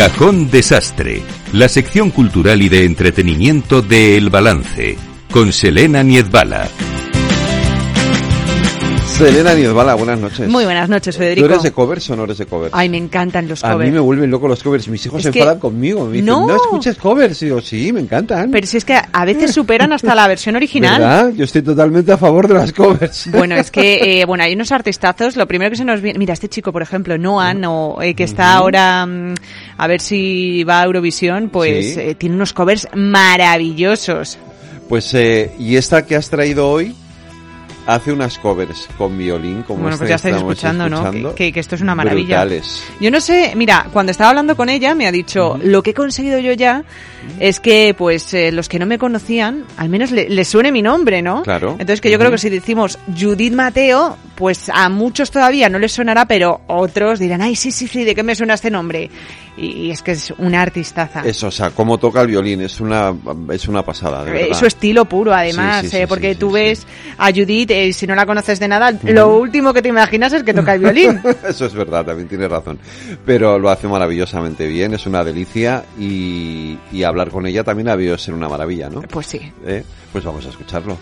Cajón Desastre, la sección cultural y de entretenimiento de El Balance, con Selena Niezbala. Niezbala, buenas noches. Muy buenas noches, Federico. ¿Tú eres de covers o no eres de covers? Ay, me encantan los covers. A mí me vuelven loco los covers. Mis hijos Es se que- enfadan conmigo. Me dicen, No. no, escuches covers. Y digo, sí, me encantan. Pero si es que a veces superan hasta la versión original. ¿Verdad? Yo estoy totalmente a favor de las covers. Bueno, es que, eh, bueno, hay unos artistazos. Lo primero que se nos viene. Mira, este chico, por ejemplo, Noan, o, eh, que está ahora mm, a ver si va a Eurovisión, pues Sí. eh, tiene unos covers maravillosos. Pues, eh, y esta que has traído hoy hace unas covers con violín, como bueno, pues ya que estáis escuchando, ¿no? Que, que- que esto es una maravilla. Brutales. Yo no sé, mira, cuando estaba hablando con ella me ha dicho, lo que he conseguido yo ya es que, pues, eh, los que no me conocían, al menos le- les suene mi nombre, ¿no? Claro. Entonces que yo creo que si decimos Judith Mateo, pues a muchos todavía no les sonará, pero otros dirán, ay, sí, sí, sí, ¿de qué me suena este nombre? Y, es que es una artistaza. Eso, o sea, cómo toca el violín, es una, es una pasada, de Eh, su estilo puro, además, Sí, sí, eh, porque tú ves a Judith, eh, si no la conoces de nada, lo último que te imaginas es que toca el violín. Eso es verdad, también tiene razón. Pero lo hace maravillosamente bien, es una delicia y, y hablar con ella también ha debido ser una maravilla, ¿no? Pues sí. ¿Eh? Pues vamos a escucharlo.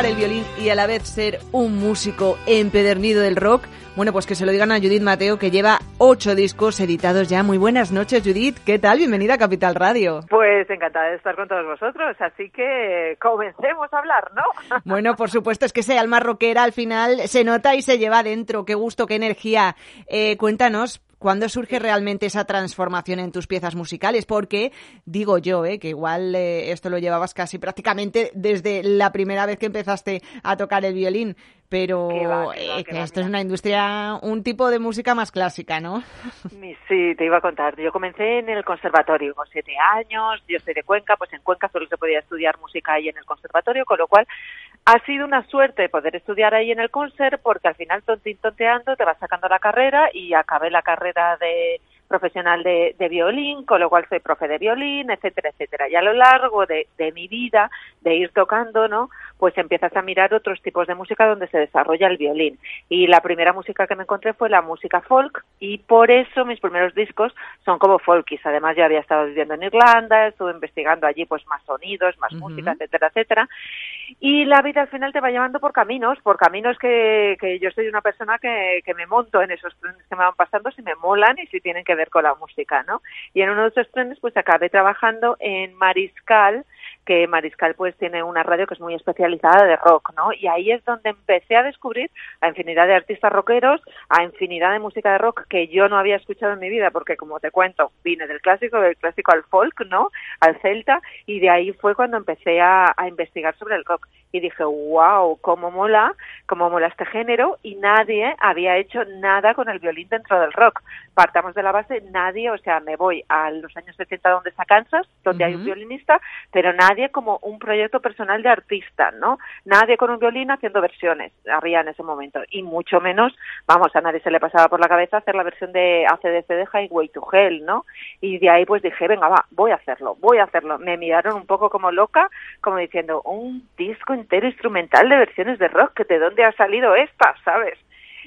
Tocar el violín y a la vez ser un músico empedernido del rock? Bueno, pues que se lo digan a Judith Mateo, que lleva ocho discos editados ya. Muy buenas noches, Judith. ¿Qué tal? Bienvenida a Capital Radio. Pues encantada de estar con todos vosotros, así que comencemos a hablar, ¿no? Bueno, por supuesto, es que ese alma rockera al final se nota y se lleva adentro. Qué gusto, qué energía. Eh, cuéntanos, ¿cuándo surge realmente esa transformación en tus piezas musicales? Porque digo yo, eh, que igual eh, esto lo llevabas casi prácticamente desde la primera vez que empezaste a tocar el violín. Pero Qué va, qué va, eh, qué que va, esto es una industria, un tipo de música más clásica, ¿no? Sí, te iba a contar. Yo comencé en el conservatorio con siete años, yo soy de Cuenca, pues en Cuenca solo se podía estudiar música ahí en el conservatorio, con lo cual ha sido una suerte poder estudiar ahí en el conser porque al final tontín tonteando te vas sacando la carrera y acabé la carrera de profesional de, de violín, con lo cual soy profe de violín, etcétera, etcétera. Y a lo largo de, de mi vida, de ir tocando, ¿no? Pues empiezas a mirar otros tipos de música donde se desarrolla el violín. Y la primera música que me encontré fue la música folk y por eso mis primeros discos son como folkies. Además yo había estado viviendo en Irlanda, estuve investigando allí pues más sonidos, más música, etcétera, etcétera. Y la vida al final te va llevando por caminos, por caminos que, que yo soy una persona que, que me monto en esos trenes que me van pasando si me molan y si tienen que ver con la música, ¿no? Y en uno de esos trenes pues acabé trabajando en Mariscal, que Mariscal pues tiene una radio que es muy especializada de rock, ¿no? Y ahí es donde empecé a descubrir a infinidad de artistas rockeros, a infinidad de música de rock que yo no había escuchado en mi vida, porque como te cuento, vine del clásico, del clásico al folk, ¿no? Al celta, y de ahí fue cuando empecé a, a investigar sobre el rock. Y dije, wow, cómo mola, cómo mola este género, y nadie había hecho nada con el violín dentro del rock. Partamos de la base, nadie, o sea, me voy a los años 70 donde está Kansas, donde hay un violinista, pero nadie como un proyecto personal de artista, ¿no? Nadie con un violín haciendo versiones, había en ese momento, y mucho menos, vamos, a nadie se le pasaba por la cabeza hacer la versión de ACDC de Highway to Hell, ¿no? Y de ahí pues dije, venga, va, voy a hacerlo, voy a hacerlo. Me miraron un poco como loca, como diciendo, un disco entero instrumental de versiones de rock, ¿de dónde ha salido esta, sabes?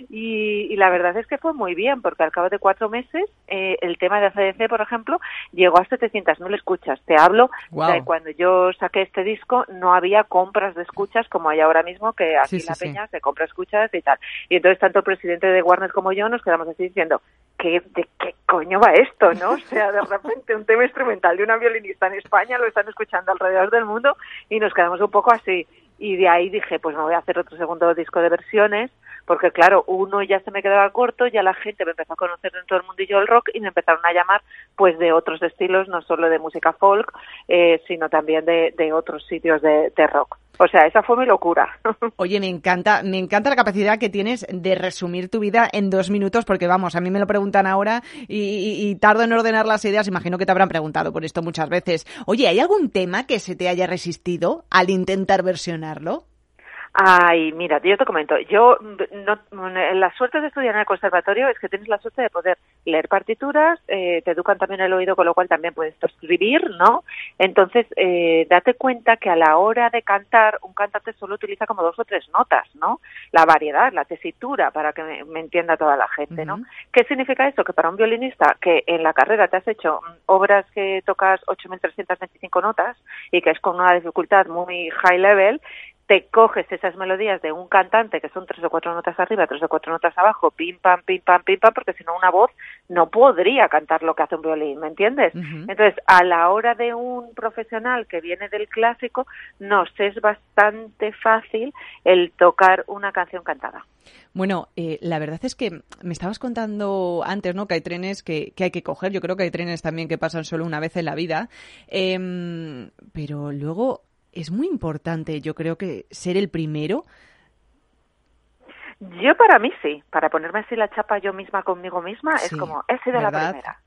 Y, y la verdad es que fue muy bien, porque al cabo de cuatro meses eh, el tema de ACDC, por ejemplo, llegó a 700.000 escuchas. Te hablo de cuando yo saqué este disco, no había compras de escuchas como hay ahora mismo, que aquí Sí, en la sí. Peña se compra escuchas y tal. Y entonces tanto el presidente de Warner como yo nos quedamos así diciendo, ¿qué, ¿de qué coño va esto, no? O sea, de repente un tema instrumental de una violinista en España lo están escuchando alrededor del mundo y nos quedamos un poco así. Y de ahí dije, pues me voy a hacer otro segundo disco de versiones, porque claro, uno ya se me quedaba corto, ya la gente me empezó a conocer dentro del mundillo del rock y me empezaron a llamar pues de otros estilos, no solo de música folk, eh, sino también de, de otros sitios de, de rock. O sea, esa fue mi locura. Oye, me encanta, me encanta la capacidad que tienes de resumir tu vida en dos minutos, porque vamos, a mí me lo preguntan ahora y, y- y tardo en ordenar las ideas. Imagino que te habrán preguntado por esto muchas veces. Oye, ¿hay algún tema que se te haya resistido al intentar versionarlo? Ay, mira, yo te comento, yo no, la suerte de estudiar en el conservatorio es que tienes la suerte de poder leer partituras, eh, te educan también el oído, con lo cual también puedes escribir, ¿no? Entonces, eh, date cuenta que a la hora de cantar, un cantante solo utiliza como dos o tres notas, ¿no? La variedad, la tesitura, para que me, entienda toda la gente, ¿no? ¿Qué significa eso? Que para un violinista que en la carrera te has hecho obras que tocas 8.325 notas y que es con una dificultad muy high level, te coges esas melodías de un cantante que son tres o cuatro notas arriba, tres o cuatro notas abajo, pim pam, pim pam, pim pam, porque si no una voz no podría cantar lo que hace un violín, ¿me entiendes? Entonces, a la hora de un profesional que viene del clásico, nos es bastante fácil el tocar una canción cantada. Bueno, eh, la verdad es que me estabas contando antes, ¿no? Que hay trenes que, que, hay que coger. Yo creo que hay trenes también que pasan solo una vez en la vida. Em, pero luego es muy importante, yo creo que ser el primero. Yo para mí sí, para ponerme así la chapa yo misma conmigo misma, es como, he sido la primera.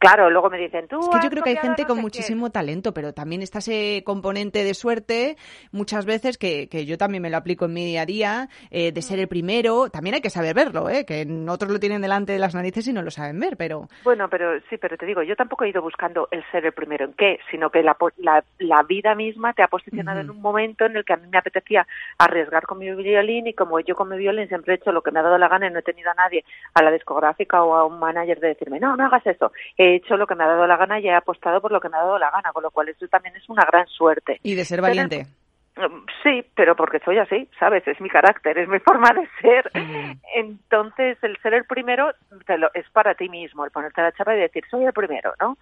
Claro, luego me dicen tú. Es que yo creo que hay gente con muchísimo talento, pero también está ese componente de suerte muchas veces que, que yo también me lo aplico en mi día a día, eh, de ser el primero. También hay que saber verlo, ¿eh? que otros lo tienen delante de las narices y no lo saben ver, pero. Bueno, pero sí, pero te digo, yo tampoco he ido buscando el ser el primero en qué, sino que la, la, la vida misma te ha posicionado en un momento en el que a mí me apetecía arriesgar con mi violín y como yo con mi violín siempre he hecho lo que me ha dado la gana y no he tenido a nadie, a la discográfica o a un manager de decirme, no, no hagas eso he hecho lo que me ha dado la gana y he apostado por lo que me ha dado la gana, con lo cual eso también es una gran suerte. Y de ser valiente. Mm, sí, pero porque soy así, ¿sabes? Es mi carácter, es mi forma de ser. Entonces, el ser el primero es para ti mismo, el ponerte la chapa y decir, soy el primero, ¿no?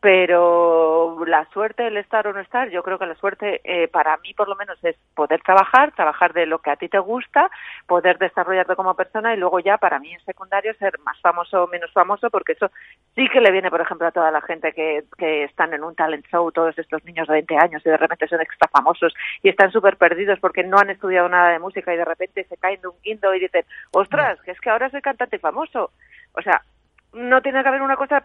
pero la suerte, el estar o no estar, yo creo que la suerte eh, para mí por lo menos es poder trabajar, trabajar de lo que a ti te gusta, poder desarrollarte como persona y luego ya para mí en secundario ser más famoso o menos famoso, porque eso sí que le viene, por ejemplo, a toda la gente que, que están en un talent show, todos estos niños de 20 años y de repente son extra famosos y están súper perdidos porque no han estudiado nada de música y de repente se caen de un guindo y dicen, ostras, que es que ahora soy cantante famoso. O sea, no tiene que haber una cosa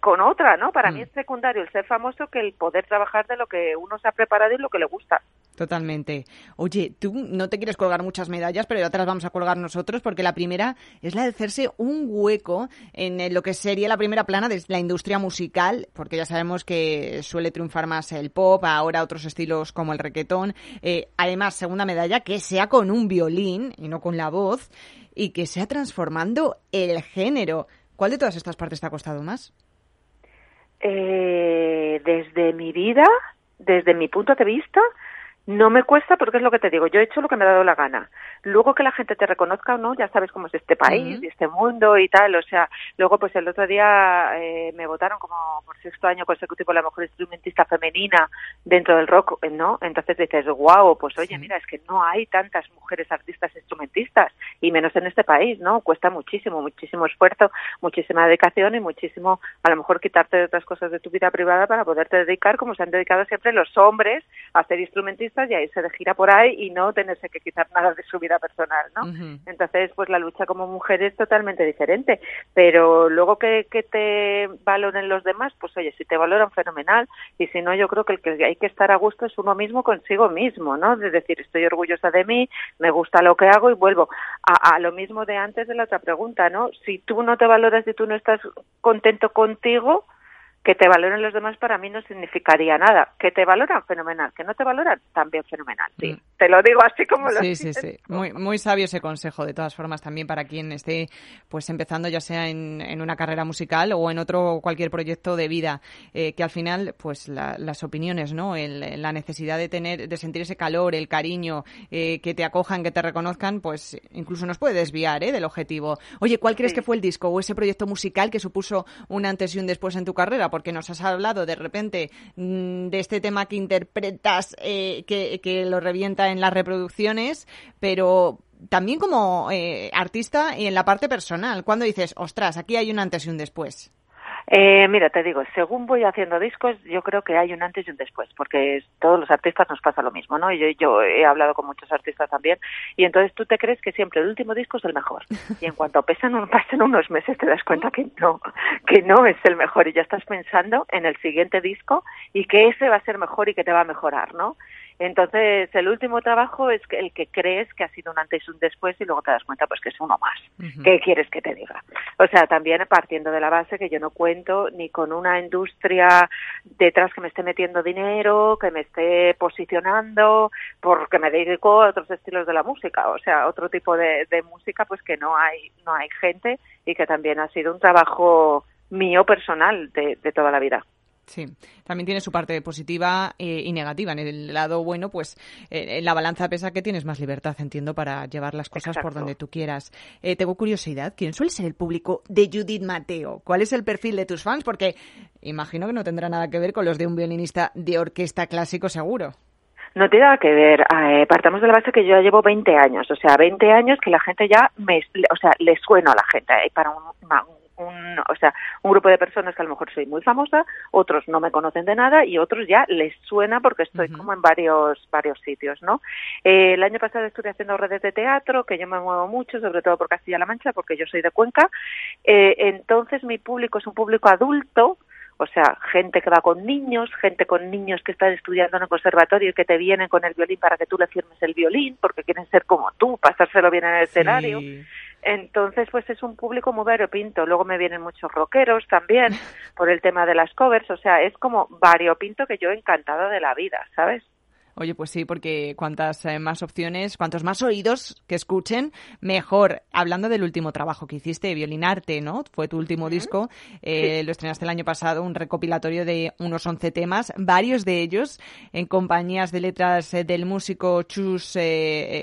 con otra, ¿no? Para mí mm. es secundario el ser famoso que el poder trabajar de lo que uno se ha preparado y lo que le gusta. Totalmente. Oye, tú no te quieres colgar muchas medallas, pero ya te las vamos a colgar nosotros, porque la primera es la de hacerse un hueco en lo que sería la primera plana de la industria musical, porque ya sabemos que suele triunfar más el pop, ahora otros estilos como el requetón. Eh, además, segunda medalla, que sea con un violín y no con la voz, y que sea transformando el género. ¿Cuál de todas estas partes te ha costado más? Eh, desde mi vida, desde mi punto de vista, no me cuesta porque es lo que te digo, yo he hecho lo que me ha dado la gana. Luego que la gente te reconozca o no, ya sabes cómo es este país y este mundo y tal. O sea, luego pues el otro día eh, me votaron como por sexto año consecutivo la mejor instrumentista femenina dentro del rock, ¿no? Entonces dices, wow, pues oye, mira, es que no hay tantas mujeres artistas instrumentistas y menos en este país, ¿no? Cuesta muchísimo, muchísimo esfuerzo, muchísima dedicación y muchísimo, a lo mejor quitarte de otras cosas de tu vida privada para poderte dedicar, como se han dedicado siempre los hombres, a ser instrumentistas y a irse de gira por ahí y no tenerse que quitar nada de su vida personal, ¿no? Entonces, pues la lucha como mujer es totalmente diferente, pero luego que, que te valoren los demás, pues oye, si te valoran fenomenal y si no, yo creo que el que hay que estar a gusto es uno mismo consigo mismo, ¿no? Es decir, estoy orgullosa de mí, me gusta lo que hago y vuelvo a, a lo mismo de antes de la otra pregunta, ¿no? Si tú no te valoras y tú no estás contento contigo, que te valoren los demás para mí no significaría nada. Que te valoran, fenomenal. Que no te valoran, también fenomenal. Sí. Mm. Te lo digo así como lo Sí, sí, sí. Muy, muy sabio ese consejo, de todas formas, también para quien esté pues empezando, ya sea en, en una carrera musical o en otro cualquier proyecto de vida. Eh, que al final, pues las opiniones, ¿no? El, la necesidad de tener, de sentir ese calor, el cariño, eh, que te acojan, que te reconozcan, pues incluso nos puede desviar ¿eh? del objetivo. Oye, ¿cuál crees que fue el disco o ese proyecto musical que supuso un antes y un después en tu carrera? Porque nos has hablado de repente mm, de este tema que interpretas, eh, que, lo revienta en las reproducciones, pero también como eh, artista y en la parte personal, cuando dices, ostras, aquí hay un antes y un después. Eh, mira, te digo, según voy haciendo discos, yo creo que hay un antes y un después, porque todos los artistas nos pasa lo mismo, ¿no? Yo, yo he hablado con muchos artistas también, y entonces tú te crees que siempre el último disco es el mejor, y en cuanto pesan pasan unos meses te das cuenta que no, que no es el mejor, y ya estás pensando en el siguiente disco y que ese va a ser mejor y que te va a mejorar, ¿no? Entonces, el último trabajo es el que crees que ha sido un antes y un después y luego te das cuenta pues que es uno más. ¿Qué quieres que te diga? O sea, también partiendo de la base que yo no cuento ni con una industria detrás que me esté metiendo dinero, que me esté posicionando, porque me dedico a otros estilos de la música, o sea, otro tipo de, música pues que no hay no hay gente y que también ha sido un trabajo mío personal de toda la vida. Sí, también tiene su parte positiva eh, y negativa. En el lado bueno, pues eh, en la balanza pesa que tienes más libertad, entiendo, para llevar las cosas por donde tú quieras. Eh, tengo curiosidad, ¿quién suele ser el público de Judith Mateo? ¿Cuál es el perfil de tus fans? Porque imagino que no tendrá nada que ver con los de un violinista de orquesta clásico, seguro. No tiene nada que ver. partamos de la base que yo ya llevo 20 años, o sea, 20 años que la gente ya me, o sea, le sueno a la gente. para un, un, o sea, un grupo de personas que a lo mejor soy muy famosa, otros no me conocen de nada y otros ya les suena porque estoy como en varios varios sitios, ¿no? Eh, el año pasado estuve haciendo redes de teatro, que yo me muevo mucho, sobre todo por Castilla-La Mancha, porque yo soy de Cuenca. Eh, entonces mi público es un público adulto, o sea, gente que va con niños, gente con niños que están estudiando en el conservatorio y que te vienen con el violín para que tú le firmes el violín, porque quieren ser como tú, pasárselo bien en el escenario. Entonces, pues es un público muy variopinto. Luego me vienen muchos rockeros también por el tema de las covers. O sea, es como variopinto que yo he encantado de la vida, ¿sabes? Oye, pues sí, porque cuantas eh, más opciones, cuantos más oídos que escuchen, mejor. Hablando del último trabajo que hiciste, Violinarte, ¿no? Fue tu último disco. Eh, lo estrenaste el año pasado, un recopilatorio de unos 11 temas, varios de ellos en compañías de letras eh, del músico Chus,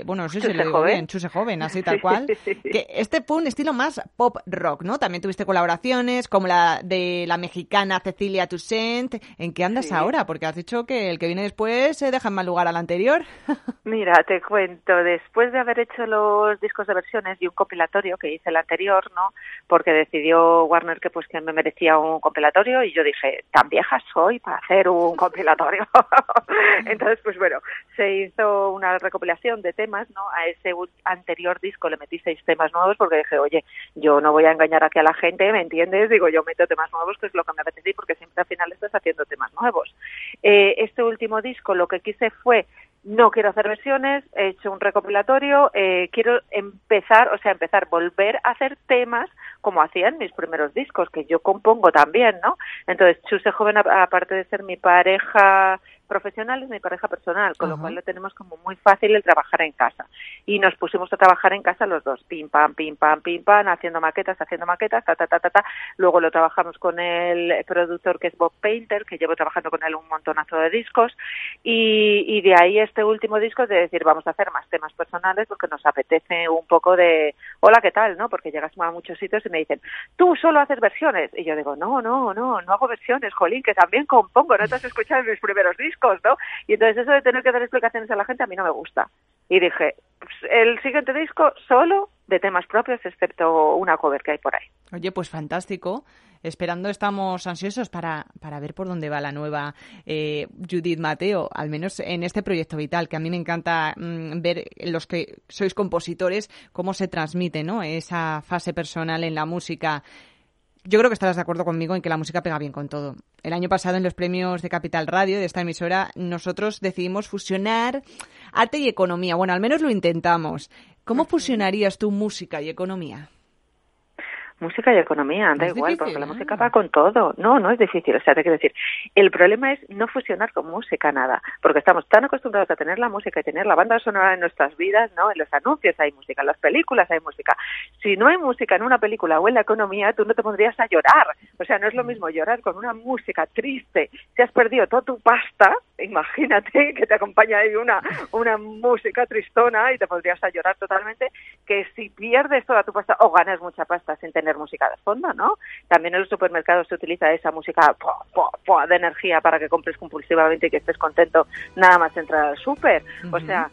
bueno, no sé si lo digo bien, Chuse Joven, así tal cual. que este fue un estilo más pop rock, ¿no? También tuviste colaboraciones como la de la mexicana Cecilia Toussaint. ¿En qué andas ahora? Porque has dicho que el que viene después se deja lugar al anterior? Mira, te cuento, después de haber hecho los discos de versiones y un compilatorio que hice el anterior, ¿no? Porque decidió Warner que pues que me merecía un compilatorio y yo dije, tan vieja soy para hacer un compilatorio. Entonces, pues bueno, se hizo una recopilación de temas, ¿no? A ese anterior disco le metí seis temas nuevos porque dije, oye, yo no voy a engañar aquí a la gente, ¿me entiendes? Digo, yo meto temas nuevos, que es lo que me apetece porque siempre al final estás haciendo temas nuevos. Eh, este último disco lo que quise fue no quiero hacer versiones, he hecho un recopilatorio, eh, quiero empezar, o sea, empezar, volver a hacer temas como hacía en mis primeros discos, que yo compongo también, ¿no? Entonces, Chuse Joven, aparte de ser mi pareja profesional es mi pareja personal, con lo cual lo tenemos como muy fácil el trabajar en casa. Y nos pusimos a trabajar en casa los dos, pim pam, pim pam, pim pam, haciendo maquetas, haciendo maquetas, ta ta ta ta ta. Luego lo trabajamos con el productor que es Bob Painter, que llevo trabajando con él un montonazo de discos. Y, y de ahí este último disco es de decir, vamos a hacer más temas personales porque nos apetece un poco de, hola, ¿qué tal? ¿no? Porque llegas a muchos sitios y me dicen, tú solo haces versiones. Y yo digo, no, no, no, no hago versiones, Jolín, que también compongo, no te has escuchado mis primeros discos ¿no? Y entonces eso de tener que dar explicaciones a la gente a mí no me gusta. Y dije, pues, el siguiente disco solo de temas propios, excepto una cover que hay por ahí. Oye, pues fantástico. Esperando estamos ansiosos para, para ver por dónde va la nueva eh, Judith Mateo, al menos en este proyecto vital, que a mí me encanta mm, ver los que sois compositores cómo se transmite ¿no? esa fase personal en la música yo creo que estarás de acuerdo conmigo en que la música pega bien con todo. El año pasado en los premios de Capital Radio de esta emisora nosotros decidimos fusionar arte y economía. Bueno, al menos lo intentamos. ¿Cómo fusionarías tu música y economía? Música y economía, da igual, porque la música va con todo. No, no es difícil, o sea, te quiero decir, el problema es no fusionar con música nada, porque estamos tan acostumbrados a tener la música y tener la banda sonora en nuestras vidas, ¿no? En los anuncios hay música, en las películas hay música. Si no hay música en una película o en la economía, tú no te pondrías a llorar. O sea, no es lo mismo llorar con una música triste, si has perdido toda tu pasta, imagínate que te acompaña ahí una, una música tristona y te podrías a llorar totalmente, que si pierdes toda tu pasta o ganas mucha pasta sin tener música de fondo, ¿no? También en los supermercados se utiliza esa música de energía para que compres compulsivamente y que estés contento nada más entrar al súper. O sea,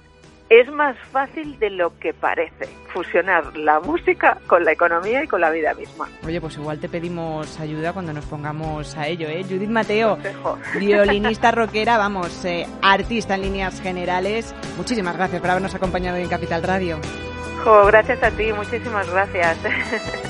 es más fácil de lo que parece fusionar la música con la economía y con la vida misma. Oye, pues igual te pedimos ayuda cuando nos pongamos a ello, ¿eh? Judith Mateo, violinista rockera, vamos, eh, artista en líneas generales. Muchísimas gracias por habernos acompañado en Capital Radio. gracias a ti, muchísimas gracias.